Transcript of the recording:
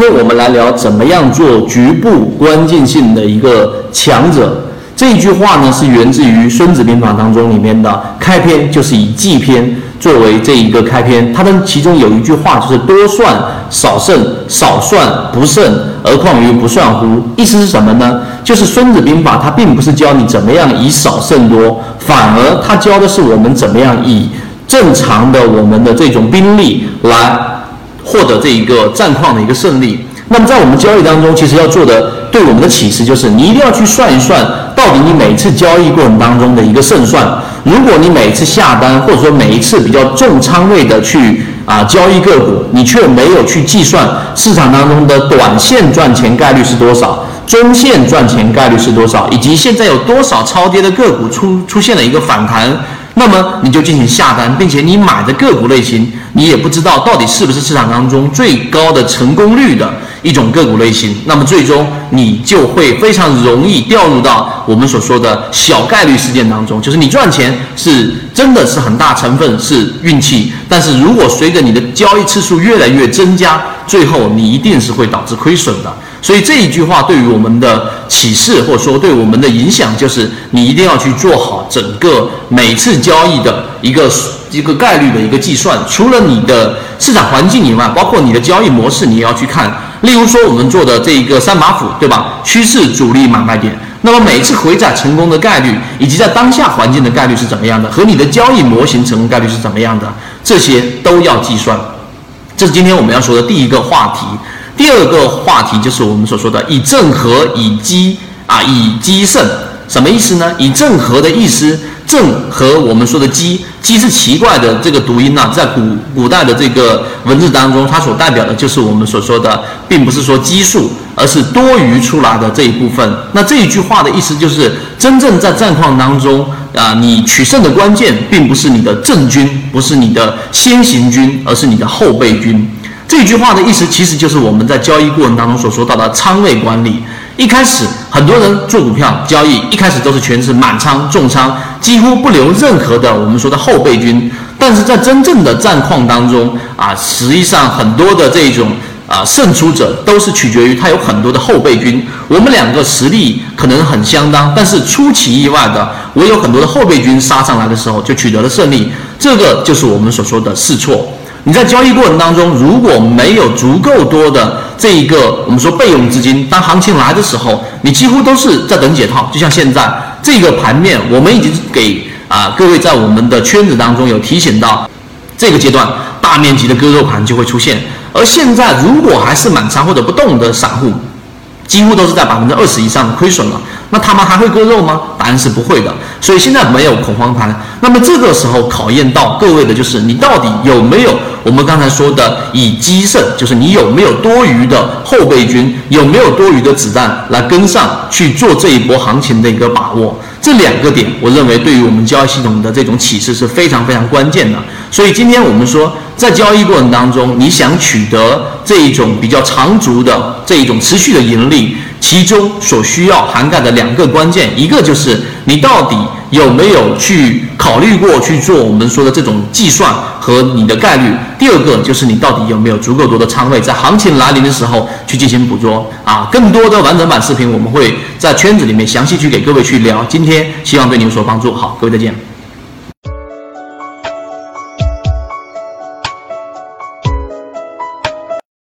今天我们来聊怎么样做局部关键性的一个强者。这一句话呢，是源自于《孙子兵法》当中里面的开篇，就是以计篇作为这一个开篇。它的其中有一句话就是“多算少胜，少算不胜，而况于不算乎？”意思是什么呢？就是《孙子兵法》它并不是教你怎么样以少胜多，反而它教的是我们怎么样以正常的我们的这种兵力来。获得这一个战况的一个胜利。那么在我们交易当中，其实要做的对我们的启示就是，你一定要去算一算，到底你每次交易过程当中的一个胜算。如果你每次下单，或者说每一次比较重仓位的去啊交易个股，你却没有去计算市场当中的短线赚钱概率是多少，中线赚钱概率是多少，以及现在有多少超跌的个股出出现了一个反弹。那么你就进行下单，并且你买的个股类型，你也不知道到底是不是市场当中最高的成功率的一种个股类型。那么最终你就会非常容易掉入到我们所说的小概率事件当中，就是你赚钱是真的是很大成分是运气，但是如果随着你的交易次数越来越增加，最后你一定是会导致亏损的。所以这一句话对于我们的启示，或者说对我们的影响，就是你一定要去做好整个每次交易的一个一个概率的一个计算。除了你的市场环境以外，包括你的交易模式，你也要去看。例如说我们做的这一个三把斧，对吧？趋势、主力、买卖点。那么每次回踩成功的概率，以及在当下环境的概率是怎么样的，和你的交易模型成功概率是怎么样的，这些都要计算。这是今天我们要说的第一个话题。第二个话题就是我们所说的以正合以奇啊，以奇胜，什么意思呢？以正合的意思，正和我们说的奇，奇是奇怪的这个读音呢，在古古代的这个文字当中，它所代表的就是我们所说的，并不是说奇数，而是多余出来的这一部分。那这一句话的意思就是，真正在战况当中啊，你取胜的关键，并不是你的正军，不是你的先行军，而是你的后备军。这句话的意思其实就是我们在交易过程当中所说到的仓位管理。一开始很多人做股票交易，一开始都是全是满仓重仓，几乎不留任何的我们说的后备军。但是在真正的战况当中啊，实际上很多的这种啊胜出者都是取决于他有很多的后备军。我们两个实力可能很相当，但是出其意外的，我有很多的后备军杀上来的时候就取得了胜利。这个就是我们所说的试错。你在交易过程当中，如果没有足够多的这一个我们说备用资金，当行情来的时候，你几乎都是在等解套。就像现在这个盘面，我们已经给啊各位在我们的圈子当中有提醒到，这个阶段大面积的割肉盘就会出现。而现在如果还是满仓或者不动的散户，几乎都是在百分之二十以上的亏损了。那他们还会割肉吗？答案是不会的。所以现在没有恐慌盘。那么这个时候考验到各位的就是你到底有没有我们刚才说的以机胜，就是你有没有多余的后备军，有没有多余的子弹来跟上去做这一波行情的一个把握。这两个点，我认为对于我们交易系统的这种启示是非常非常关键的。所以今天我们说，在交易过程当中，你想取得这一种比较长足的这一种持续的盈利。其中所需要涵盖的两个关键，一个就是你到底有没有去考虑过去做我们说的这种计算和你的概率；第二个就是你到底有没有足够多的仓位，在行情来临的时候去进行捕捉啊。更多的完整版视频，我们会在圈子里面详细去给各位去聊。今天希望对你有所帮助。好，各位再见。